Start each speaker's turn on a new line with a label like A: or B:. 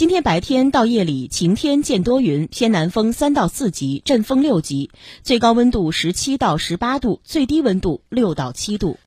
A: 今天白天到夜里晴天见多云偏南风三到四级阵风六级最高温度十七到十八度最低温度六到七度。